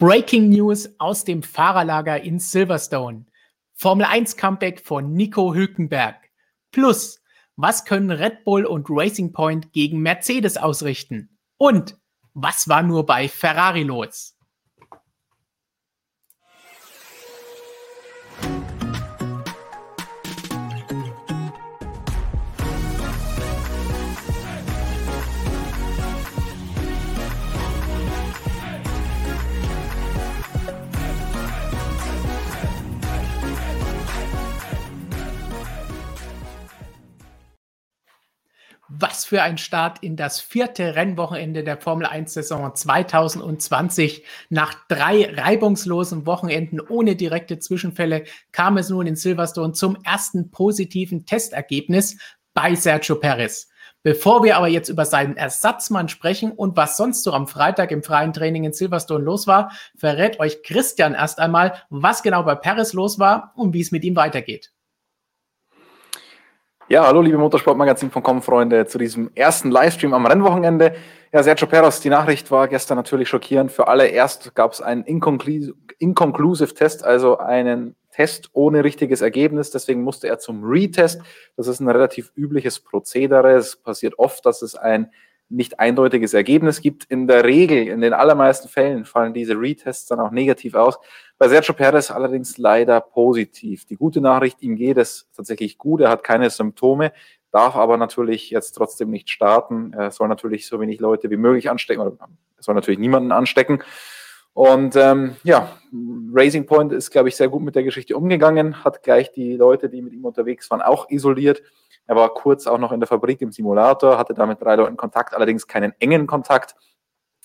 Breaking News aus dem Fahrerlager in Silverstone. Formel 1 Comeback von Nico Hülkenberg. Plus, was können Red Bull und Racing Point gegen Mercedes ausrichten? Und was war nur bei Ferrari los? Für ein Start in das vierte Rennwochenende der Formel 1 Saison 2020. Nach drei reibungslosen Wochenenden ohne direkte Zwischenfälle kam es nun in Silverstone zum ersten positiven Testergebnis bei Sergio Perez. Bevor wir aber jetzt über seinen Ersatzmann sprechen und was sonst so am Freitag im freien Training in Silverstone los war, verrät euch Christian erst einmal, was genau bei Perez los war und wie es mit ihm weitergeht. Ja, hallo liebe Motorsportmagazin.com Freunde zu diesem ersten Livestream am Rennwochenende. Ja, Sergio Perez, die Nachricht war gestern natürlich schockierend für alle. Erst gab es einen Inconclusive Test, also einen Test ohne richtiges Ergebnis. Deswegen musste er zum Retest. Das ist ein relativ übliches Prozedere. Es passiert oft, dass es ein nicht eindeutiges Ergebnis gibt. In der Regel, in den allermeisten Fällen fallen diese Retests dann auch negativ aus. Bei Sergio Perez allerdings leider positiv. Die gute Nachricht, ihm geht es tatsächlich gut. Er hat keine Symptome, darf aber natürlich jetzt trotzdem nicht starten. Er soll natürlich so wenig Leute wie möglich anstecken oder er soll natürlich niemanden anstecken. Und ähm, ja, Racing Point ist, glaube ich, sehr gut mit der Geschichte umgegangen, hat gleich die Leute, die mit ihm unterwegs waren, auch isoliert er war kurz auch noch in der Fabrik im Simulator, hatte da mit drei Leuten Kontakt, allerdings keinen engen Kontakt.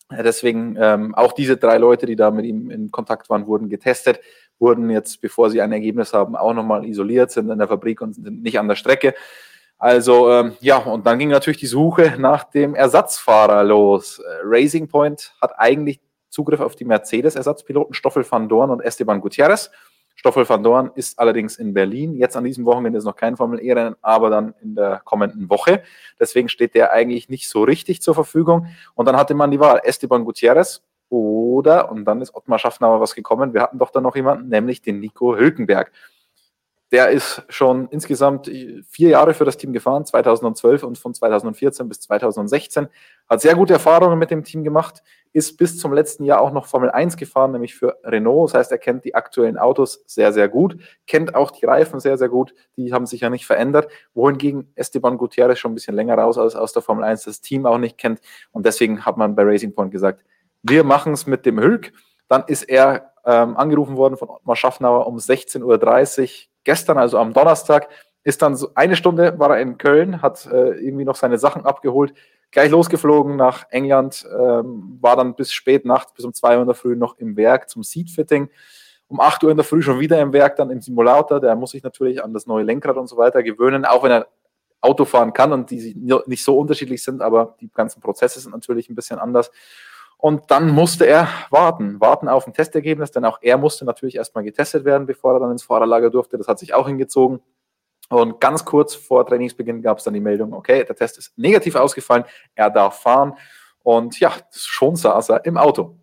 Deswegen ähm, auch diese drei Leute, die da mit ihm in Kontakt waren, wurden getestet, wurden jetzt, bevor sie ein Ergebnis haben, auch nochmal isoliert, sind in der Fabrik und sind nicht an der Strecke. Also ähm, ja, und dann ging natürlich die Suche nach dem Ersatzfahrer los. Äh, Racing Point hat eigentlich Zugriff auf die Mercedes-Ersatzpiloten Stoffel van Dorn und Esteban Gutierrez. Stoffel van Dorn ist allerdings in Berlin. Jetzt an diesem Wochenende ist noch kein Formel-E-Rennen, aber dann in der kommenden Woche. Deswegen steht der eigentlich nicht so richtig zur Verfügung. Und dann hatte man die Wahl, Esteban Gutierrez oder, und dann ist Ottmar Schaffner was gekommen, wir hatten doch dann noch jemanden, nämlich den Nico Hülkenberg. Der ist schon insgesamt vier Jahre für das Team gefahren, 2012 und von 2014 bis 2016. Hat sehr gute Erfahrungen mit dem Team gemacht, ist bis zum letzten Jahr auch noch Formel 1 gefahren, nämlich für Renault. Das heißt, er kennt die aktuellen Autos sehr, sehr gut, kennt auch die Reifen sehr, sehr gut. Die haben sich ja nicht verändert. Wohingegen Esteban Gutierrez schon ein bisschen länger raus aus, aus der Formel 1 das Team auch nicht kennt. Und deswegen hat man bei Racing Point gesagt, wir machen es mit dem Hülk. Dann ist er ähm, angerufen worden von Ottmar Schaffnauer um 16.30 Uhr gestern, also am Donnerstag, ist dann so eine Stunde war er in Köln, hat äh, irgendwie noch seine Sachen abgeholt, gleich losgeflogen nach England, ähm, war dann bis spät nachts, bis um zwei Uhr in der Früh noch im Werk zum Seatfitting. Um acht Uhr in der Früh schon wieder im Werk, dann im Simulator. Der muss sich natürlich an das neue Lenkrad und so weiter gewöhnen, auch wenn er Auto fahren kann und die nicht so unterschiedlich sind, aber die ganzen Prozesse sind natürlich ein bisschen anders. Und dann musste er warten, warten auf ein Testergebnis, denn auch er musste natürlich erstmal getestet werden, bevor er dann ins Fahrerlager durfte. Das hat sich auch hingezogen. Und ganz kurz vor Trainingsbeginn gab es dann die Meldung, okay, der Test ist negativ ausgefallen, er darf fahren. Und ja, schon saß er im Auto.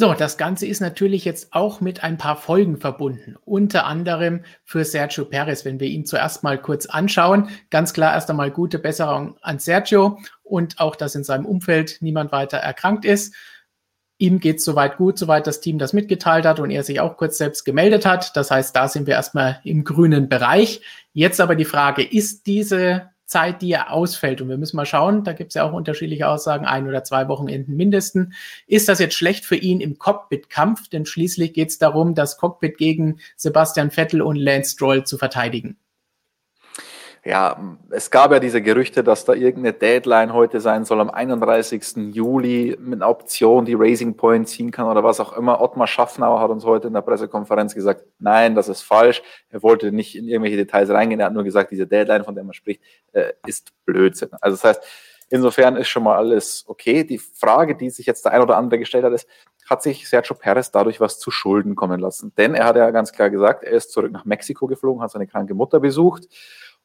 So, das Ganze ist natürlich jetzt auch mit ein paar Folgen verbunden. Unter anderem für Sergio Perez, wenn wir ihn zuerst mal kurz anschauen. Ganz klar erst einmal gute Besserung an Sergio und auch, dass in seinem Umfeld niemand weiter erkrankt ist. Ihm geht es soweit gut, soweit das Team das mitgeteilt hat und er sich auch kurz selbst gemeldet hat. Das heißt, da sind wir erstmal im grünen Bereich. Jetzt aber die Frage, ist diese Zeit, die er ausfällt. Und wir müssen mal schauen, da gibt es ja auch unterschiedliche Aussagen, ein oder zwei Wochenenden mindestens. Ist das jetzt schlecht für ihn im Cockpit-Kampf? Denn schließlich geht es darum, das Cockpit gegen Sebastian Vettel und Lance Stroll zu verteidigen ja, es gab ja diese Gerüchte, dass da irgendeine Deadline heute sein soll, am 31. Juli mit einer Option, die Raising Point ziehen kann oder was auch immer. Ottmar Schaffnauer hat uns heute in der Pressekonferenz gesagt, nein, das ist falsch. Er wollte nicht in irgendwelche Details reingehen. Er hat nur gesagt, diese Deadline, von der man spricht, äh, ist Blödsinn. Also das heißt, insofern ist schon mal alles okay. Die Frage, die sich jetzt der ein oder andere gestellt hat, ist, hat sich Sergio Perez dadurch was zu Schulden kommen lassen? Denn er hat ja ganz klar gesagt, er ist zurück nach Mexiko geflogen, hat seine kranke Mutter besucht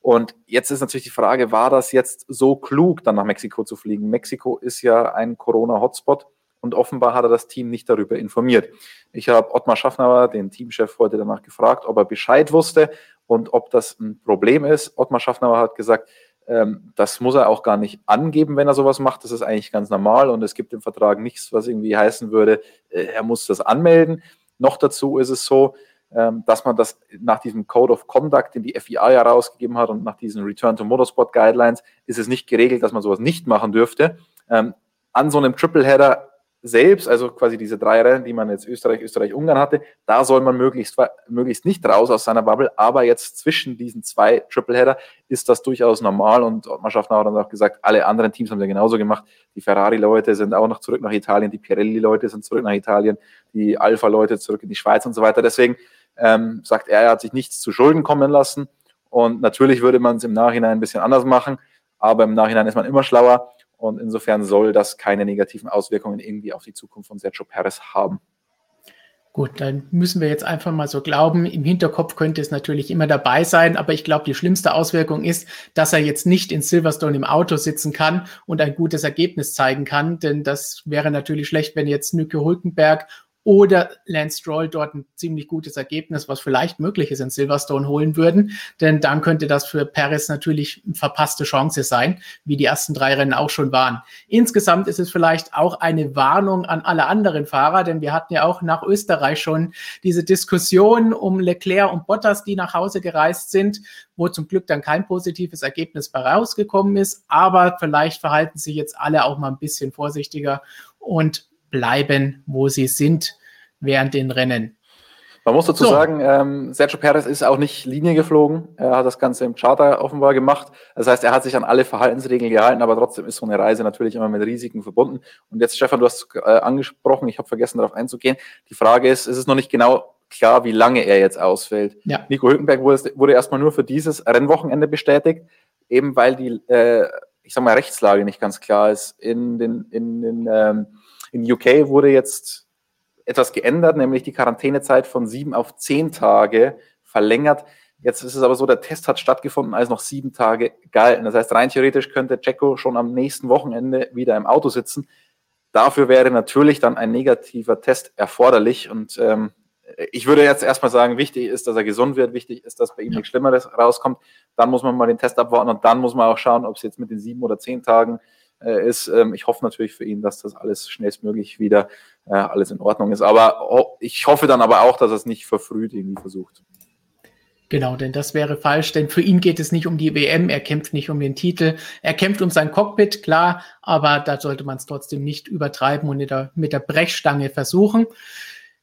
und jetzt ist natürlich die Frage, war das jetzt so klug, dann nach Mexiko zu fliegen? Mexiko ist ja ein Corona-Hotspot und offenbar hat er das Team nicht darüber informiert. Ich habe Ottmar Schaffnauer, den Teamchef, heute danach gefragt, ob er Bescheid wusste und ob das ein Problem ist. Ottmar Schaffnauer hat gesagt, ähm, das muss er auch gar nicht angeben, wenn er sowas macht. Das ist eigentlich ganz normal und es gibt im Vertrag nichts, was irgendwie heißen würde, äh, er muss das anmelden. Noch dazu ist es so, dass man das nach diesem Code of Conduct, den die FIA ja rausgegeben hat und nach diesen Return to Motorsport Guidelines, ist es nicht geregelt, dass man sowas nicht machen dürfte. Ähm, an so einem Tripleheader selbst, also quasi diese drei Rennen, die man jetzt Österreich, Österreich, Ungarn hatte, da soll man möglichst, möglichst nicht raus aus seiner Bubble, aber jetzt zwischen diesen zwei Tripleheader ist das durchaus normal und man schafft hat dann auch gesagt, alle anderen Teams haben ja genauso gemacht. Die Ferrari-Leute sind auch noch zurück nach Italien, die Pirelli-Leute sind zurück nach Italien, die Alpha-Leute zurück in die Schweiz und so weiter. Deswegen ähm, sagt er, er hat sich nichts zu Schulden kommen lassen und natürlich würde man es im Nachhinein ein bisschen anders machen, aber im Nachhinein ist man immer schlauer und insofern soll das keine negativen Auswirkungen irgendwie auf die Zukunft von Sergio Perez haben. Gut, dann müssen wir jetzt einfach mal so glauben. Im Hinterkopf könnte es natürlich immer dabei sein, aber ich glaube, die schlimmste Auswirkung ist, dass er jetzt nicht in Silverstone im Auto sitzen kann und ein gutes Ergebnis zeigen kann, denn das wäre natürlich schlecht, wenn jetzt Nücke Hulkenberg oder Lance Stroll dort ein ziemlich gutes Ergebnis, was vielleicht möglich ist, in Silverstone holen würden. Denn dann könnte das für Perez natürlich eine verpasste Chance sein, wie die ersten drei Rennen auch schon waren. Insgesamt ist es vielleicht auch eine Warnung an alle anderen Fahrer, denn wir hatten ja auch nach Österreich schon diese Diskussion um Leclerc und Bottas, die nach Hause gereist sind, wo zum Glück dann kein positives Ergebnis bei rausgekommen ist. Aber vielleicht verhalten sich jetzt alle auch mal ein bisschen vorsichtiger und bleiben, wo sie sind während den Rennen. Man muss dazu so. sagen, ähm, Sergio Perez ist auch nicht Linie geflogen. Er hat das Ganze im Charter offenbar gemacht. Das heißt, er hat sich an alle Verhaltensregeln gehalten, aber trotzdem ist so eine Reise natürlich immer mit Risiken verbunden. Und jetzt, Stefan, du hast äh, angesprochen, ich habe vergessen, darauf einzugehen. Die Frage ist, ist es noch nicht genau klar, wie lange er jetzt ausfällt. Ja. Nico Hülkenberg wurde, wurde erstmal nur für dieses Rennwochenende bestätigt, eben weil die, äh, ich sag mal, Rechtslage nicht ganz klar ist. In den, in den ähm, in UK wurde jetzt etwas geändert, nämlich die Quarantänezeit von sieben auf zehn Tage verlängert. Jetzt ist es aber so, der Test hat stattgefunden, als noch sieben Tage galten. Das heißt, rein theoretisch könnte Jacko schon am nächsten Wochenende wieder im Auto sitzen. Dafür wäre natürlich dann ein negativer Test erforderlich. Und ähm, ich würde jetzt erstmal sagen, wichtig ist, dass er gesund wird, wichtig ist, dass bei ihm nichts Schlimmeres rauskommt. Dann muss man mal den Test abwarten und dann muss man auch schauen, ob es jetzt mit den sieben oder zehn Tagen äh, ist. Ähm, ich hoffe natürlich für ihn, dass das alles schnellstmöglich wieder äh, alles in Ordnung ist. Aber oh, ich hoffe dann aber auch, dass er es nicht verfrüht irgendwie versucht. Genau, denn das wäre falsch, denn für ihn geht es nicht um die WM, er kämpft nicht um den Titel, er kämpft um sein Cockpit, klar, aber da sollte man es trotzdem nicht übertreiben und mit der, mit der Brechstange versuchen.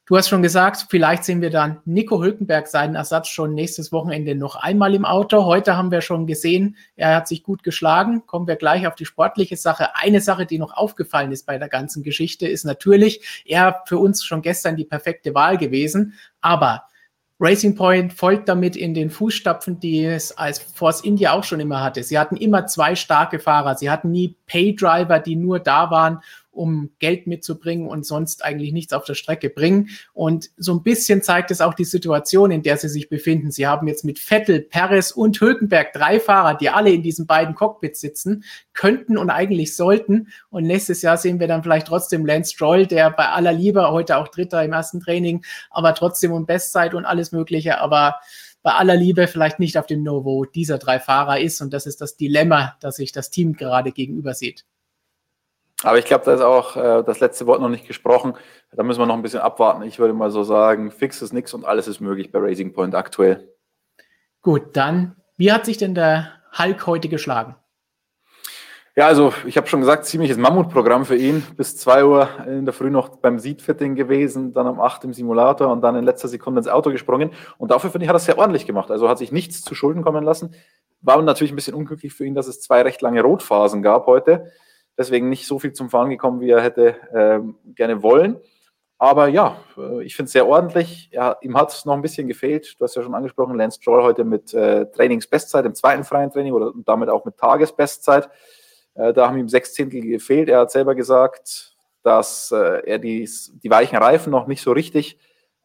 Du hast schon gesagt, vielleicht sehen wir dann Nico Hülkenberg seinen Ersatz schon nächstes Wochenende noch einmal im Auto. Heute haben wir schon gesehen, er hat sich gut geschlagen. Kommen wir gleich auf die sportliche Sache. Eine Sache, die noch aufgefallen ist bei der ganzen Geschichte, ist natürlich, er für uns schon gestern die perfekte Wahl gewesen. Aber Racing Point folgt damit in den Fußstapfen, die es als Force India auch schon immer hatte. Sie hatten immer zwei starke Fahrer. Sie hatten nie Paydriver, die nur da waren, um Geld mitzubringen und sonst eigentlich nichts auf der Strecke bringen. Und so ein bisschen zeigt es auch die Situation, in der sie sich befinden. Sie haben jetzt mit Vettel, Perez und Hülkenberg drei Fahrer, die alle in diesen beiden Cockpits sitzen, könnten und eigentlich sollten. Und nächstes Jahr sehen wir dann vielleicht trotzdem Lance Stroll, der bei aller Liebe heute auch Dritter im ersten Training, aber trotzdem um Bestzeit und alles Mögliche, aber bei aller Liebe vielleicht nicht auf dem Novo dieser drei Fahrer ist. Und das ist das Dilemma, das sich das Team gerade gegenüber sieht. Aber ich glaube, da ist auch äh, das letzte Wort noch nicht gesprochen. Da müssen wir noch ein bisschen abwarten. Ich würde mal so sagen, fix ist nichts und alles ist möglich bei Racing Point aktuell. Gut, dann, wie hat sich denn der Hulk heute geschlagen? Ja, also ich habe schon gesagt, ziemliches Mammutprogramm für ihn. Bis 2 Uhr in der Früh noch beim Seatfitting gewesen, dann um 8 im Simulator und dann in letzter Sekunde ins Auto gesprungen. Und dafür finde ich, hat er es sehr ordentlich gemacht. Also hat sich nichts zu Schulden kommen lassen. War natürlich ein bisschen unglücklich für ihn, dass es zwei recht lange Rotphasen gab heute deswegen nicht so viel zum Fahren gekommen, wie er hätte ähm, gerne wollen. Aber ja, äh, ich finde es sehr ordentlich. Ja, ihm hat es noch ein bisschen gefehlt. Du hast ja schon angesprochen, Lance Stroll heute mit äh, Trainingsbestzeit im zweiten freien Training oder damit auch mit Tagesbestzeit. Äh, da haben ihm sechs Zehntel gefehlt. Er hat selber gesagt, dass äh, er die, die weichen Reifen noch nicht so richtig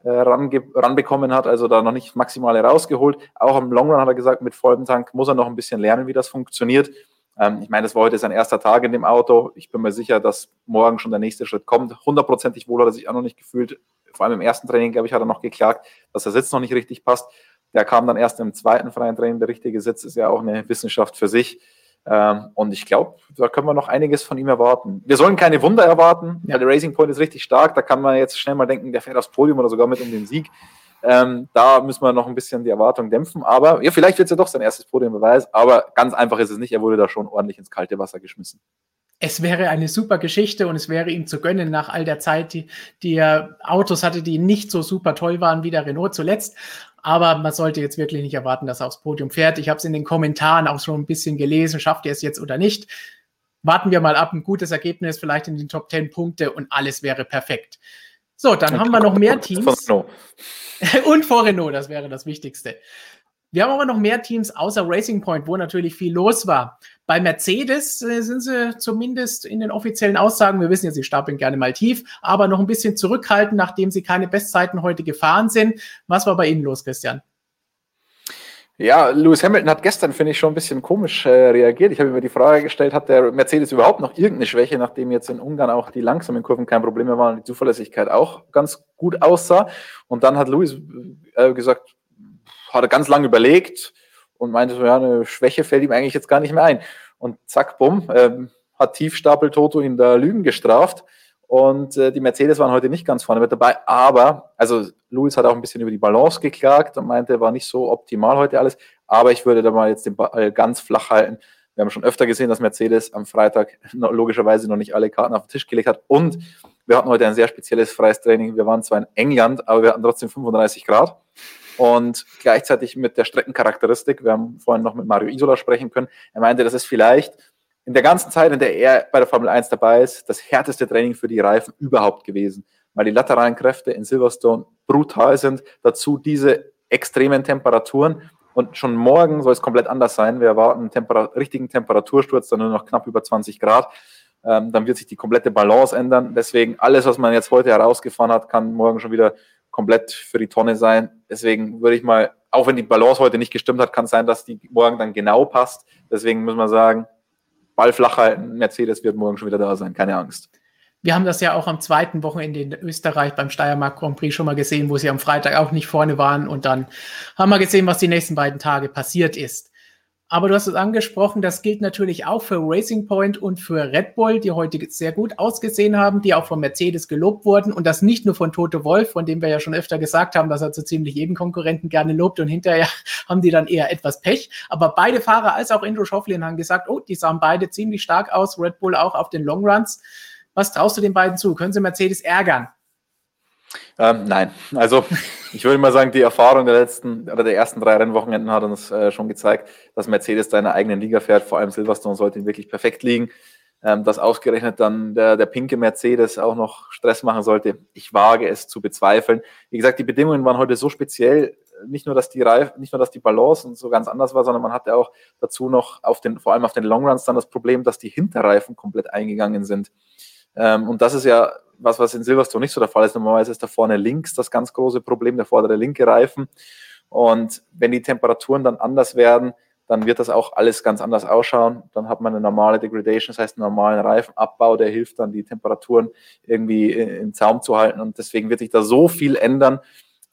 äh, ranbekommen hat, also da noch nicht maximale rausgeholt. Auch im Long Run hat er gesagt, mit vollem Tank muss er noch ein bisschen lernen, wie das funktioniert. Ähm, ich meine, das war heute sein erster Tag in dem Auto. Ich bin mir sicher, dass morgen schon der nächste Schritt kommt. Hundertprozentig wohl hat er sich auch noch nicht gefühlt. Vor allem im ersten Training, glaube ich, hat er noch geklagt, dass der Sitz noch nicht richtig passt. Der kam dann erst im zweiten freien Training. Der richtige Sitz ist ja auch eine Wissenschaft für sich. Ähm, und ich glaube, da können wir noch einiges von ihm erwarten. Wir sollen keine Wunder erwarten, ja. der Racing Point ist richtig stark. Da kann man jetzt schnell mal denken, der fährt aufs Podium oder sogar mit um den Sieg. Ähm, da müssen wir noch ein bisschen die Erwartung dämpfen. Aber ja, vielleicht wird es ja doch sein erstes Podiumbeweis. Aber ganz einfach ist es nicht. Er wurde da schon ordentlich ins kalte Wasser geschmissen. Es wäre eine super Geschichte und es wäre ihm zu gönnen nach all der Zeit, die, die er Autos hatte, die nicht so super toll waren wie der Renault zuletzt. Aber man sollte jetzt wirklich nicht erwarten, dass er aufs Podium fährt. Ich habe es in den Kommentaren auch schon ein bisschen gelesen. Schafft er es jetzt oder nicht? Warten wir mal ab. Ein gutes Ergebnis, vielleicht in den Top 10 Punkte und alles wäre perfekt. So, dann und haben wir noch mehr Teams. und vor Renault, das wäre das Wichtigste. Wir haben aber noch mehr Teams außer Racing Point, wo natürlich viel los war. Bei Mercedes äh, sind sie zumindest in den offiziellen Aussagen, wir wissen ja, sie stapeln gerne mal tief, aber noch ein bisschen zurückhalten, nachdem sie keine Bestzeiten heute gefahren sind. Was war bei Ihnen los, Christian? Ja, Lewis Hamilton hat gestern, finde ich, schon ein bisschen komisch äh, reagiert. Ich habe mir die Frage gestellt, hat der Mercedes überhaupt noch irgendeine Schwäche, nachdem jetzt in Ungarn auch die langsamen Kurven kein Problem mehr waren und die Zuverlässigkeit auch ganz gut aussah. Und dann hat Lewis äh, gesagt, hat er ganz lange überlegt und meinte so, ja, eine Schwäche fällt ihm eigentlich jetzt gar nicht mehr ein. Und zack, bumm, ähm, hat Tiefstapel Toto in der Lügen gestraft. Und äh, die Mercedes waren heute nicht ganz vorne mit dabei, aber, also Lewis hat auch ein bisschen über die Balance geklagt und meinte, war nicht so optimal heute alles. Aber ich würde da mal jetzt den Ball ganz flach halten. Wir haben schon öfter gesehen, dass Mercedes am Freitag logischerweise noch nicht alle Karten auf den Tisch gelegt hat. Und wir hatten heute ein sehr spezielles freies Training. Wir waren zwar in England, aber wir hatten trotzdem 35 Grad. Und gleichzeitig mit der Streckencharakteristik, wir haben vorhin noch mit Mario Isola sprechen können, er meinte, das ist vielleicht in der ganzen Zeit, in der er bei der Formel 1 dabei ist, das härteste Training für die Reifen überhaupt gewesen, weil die lateralen Kräfte in Silverstone brutal sind. Dazu diese extremen Temperaturen. Und schon morgen soll es komplett anders sein. Wir erwarten einen Temper richtigen Temperatursturz, dann nur noch knapp über 20 Grad. Ähm, dann wird sich die komplette Balance ändern. Deswegen alles, was man jetzt heute herausgefahren hat, kann morgen schon wieder komplett für die Tonne sein. Deswegen würde ich mal, auch wenn die Balance heute nicht gestimmt hat, kann es sein, dass die morgen dann genau passt. Deswegen muss man sagen, Ball flach halten, Mercedes wird morgen schon wieder da sein, keine Angst. Wir haben das ja auch am zweiten Wochenende in Österreich beim Steiermark Grand Prix schon mal gesehen, wo sie am Freitag auch nicht vorne waren. Und dann haben wir gesehen, was die nächsten beiden Tage passiert ist. Aber du hast es angesprochen, das gilt natürlich auch für Racing Point und für Red Bull, die heute sehr gut ausgesehen haben, die auch von Mercedes gelobt wurden und das nicht nur von Toto Wolf, von dem wir ja schon öfter gesagt haben, dass er zu ziemlich jedem Konkurrenten gerne lobt und hinterher haben die dann eher etwas Pech. Aber beide Fahrer als auch Andrew Schofflin haben gesagt, oh, die sahen beide ziemlich stark aus, Red Bull auch auf den Long Runs. Was traust du den beiden zu? Können sie Mercedes ärgern? Ähm, nein, also ich würde mal sagen, die Erfahrung der letzten oder der ersten drei Rennwochenenden hat uns äh, schon gezeigt, dass Mercedes da in der eigenen Liga fährt. Vor allem Silverstone sollte ihn wirklich perfekt liegen. Ähm, dass ausgerechnet dann der, der pinke Mercedes auch noch Stress machen sollte, ich wage es zu bezweifeln. Wie gesagt, die Bedingungen waren heute so speziell, nicht nur, dass die Reif, nicht nur, dass die Balance und so ganz anders war, sondern man hatte auch dazu noch auf den, vor allem auf den Longruns dann das Problem, dass die Hinterreifen komplett eingegangen sind. Ähm, und das ist ja was, was in Silverstone nicht so der Fall ist. Normalerweise ist da vorne links das ganz große Problem, der vordere linke Reifen. Und wenn die Temperaturen dann anders werden, dann wird das auch alles ganz anders ausschauen. Dann hat man eine normale Degradation, das heißt einen normalen Reifenabbau, der hilft dann, die Temperaturen irgendwie im Zaum zu halten. Und deswegen wird sich da so viel ändern,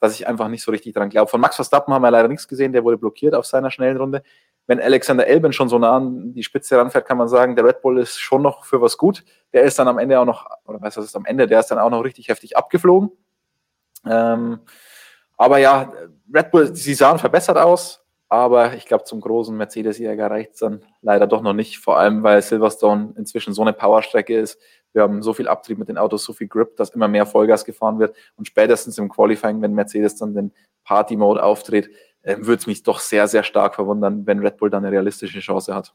dass ich einfach nicht so richtig dran glaube. Von Max Verstappen haben wir leider nichts gesehen, der wurde blockiert auf seiner schnellen Runde wenn Alexander Elben schon so nah an die Spitze ranfährt, kann man sagen, der Red Bull ist schon noch für was gut. Der ist dann am Ende auch noch, oder was ist am Ende, der ist dann auch noch richtig heftig abgeflogen. Ähm, aber ja, Red Bull, sie sahen verbessert aus, aber ich glaube, zum großen Mercedes-Jäger reicht es dann leider doch noch nicht, vor allem weil Silverstone inzwischen so eine Powerstrecke ist. Wir haben so viel Abtrieb mit den Autos, so viel Grip, dass immer mehr Vollgas gefahren wird. Und spätestens im Qualifying, wenn Mercedes dann den Party-Mode auftritt, äh, würde es mich doch sehr, sehr stark verwundern, wenn Red Bull dann eine realistische Chance hat.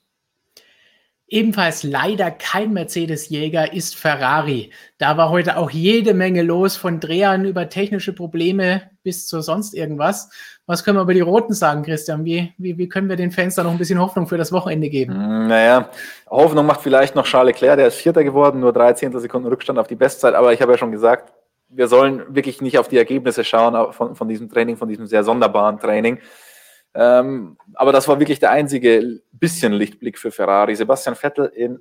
Ebenfalls leider kein Mercedes-Jäger ist Ferrari. Da war heute auch jede Menge los, von Drehern über technische Probleme bis zu sonst irgendwas. Was können wir über die Roten sagen, Christian? Wie, wie, wie können wir den Fans da noch ein bisschen Hoffnung für das Wochenende geben? Hm, naja, Hoffnung macht vielleicht noch Charles Leclerc, der ist Vierter geworden, nur drei Sekunden Rückstand auf die Bestzeit. Aber ich habe ja schon gesagt, wir sollen wirklich nicht auf die Ergebnisse schauen von, von diesem Training, von diesem sehr sonderbaren Training. Ähm, aber das war wirklich der einzige bisschen Lichtblick für Ferrari. Sebastian Vettel in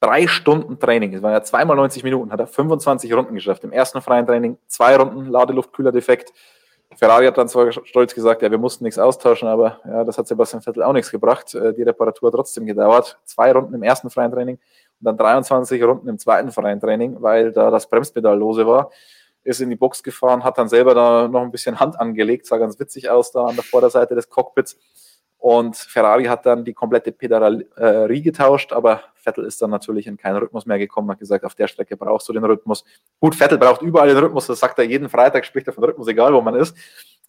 drei Stunden Training, es waren ja zweimal 90 Minuten, hat er 25 Runden geschafft. Im ersten freien Training zwei Runden Ladeluftkühler-Defekt. Ferrari hat dann zwar stolz gesagt, ja, wir mussten nichts austauschen, aber ja, das hat Sebastian Vettel auch nichts gebracht. Äh, die Reparatur hat trotzdem gedauert. Zwei Runden im ersten freien Training und dann 23 Runden im zweiten freien Training, weil da das Bremspedal lose war. Ist in die Box gefahren, hat dann selber da noch ein bisschen Hand angelegt, sah ganz witzig aus da an der Vorderseite des Cockpits. Und Ferrari hat dann die komplette Pedalerie getauscht, aber Vettel ist dann natürlich in keinen Rhythmus mehr gekommen, hat gesagt, auf der Strecke brauchst du den Rhythmus. Gut, Vettel braucht überall den Rhythmus, das sagt er jeden Freitag, spricht er von Rhythmus, egal wo man ist.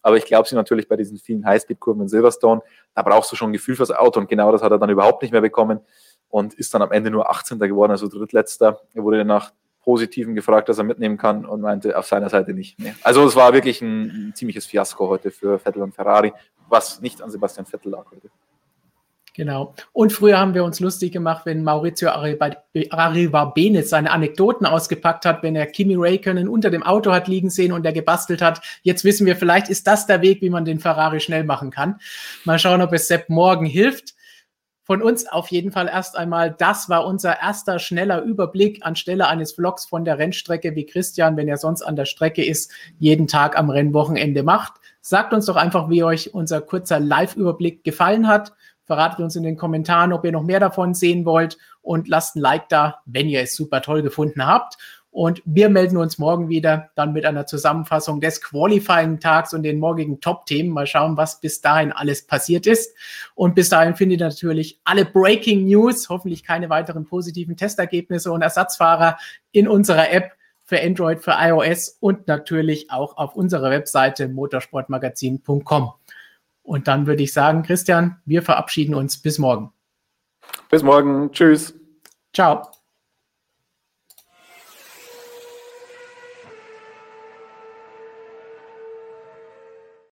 Aber ich glaube sie natürlich bei diesen vielen Highspeed-Kurven in Silverstone, da brauchst du schon ein Gefühl fürs Auto und genau das hat er dann überhaupt nicht mehr bekommen und ist dann am Ende nur 18. geworden, also drittletzter. Er wurde nach Positiven gefragt, dass er mitnehmen kann und meinte auf seiner Seite nicht. Nee. Also es war wirklich ein, ein ziemliches Fiasko heute für Vettel und Ferrari, was nicht an Sebastian Vettel lag heute. Genau. Und früher haben wir uns lustig gemacht, wenn Maurizio Arrivabene seine Anekdoten ausgepackt hat, wenn er Kimi Räikkönen unter dem Auto hat liegen sehen und er gebastelt hat. Jetzt wissen wir, vielleicht ist das der Weg, wie man den Ferrari schnell machen kann. Mal schauen, ob es Sepp morgen hilft von uns auf jeden Fall erst einmal, das war unser erster schneller Überblick anstelle eines Vlogs von der Rennstrecke, wie Christian, wenn er sonst an der Strecke ist, jeden Tag am Rennwochenende macht. Sagt uns doch einfach, wie euch unser kurzer Live-Überblick gefallen hat. Verratet uns in den Kommentaren, ob ihr noch mehr davon sehen wollt und lasst ein Like da, wenn ihr es super toll gefunden habt. Und wir melden uns morgen wieder dann mit einer Zusammenfassung des Qualifying-Tags und den morgigen Top-Themen. Mal schauen, was bis dahin alles passiert ist. Und bis dahin findet ihr natürlich alle Breaking News, hoffentlich keine weiteren positiven Testergebnisse und Ersatzfahrer in unserer App für Android, für iOS und natürlich auch auf unserer Webseite motorsportmagazin.com. Und dann würde ich sagen, Christian, wir verabschieden uns bis morgen. Bis morgen. Tschüss. Ciao.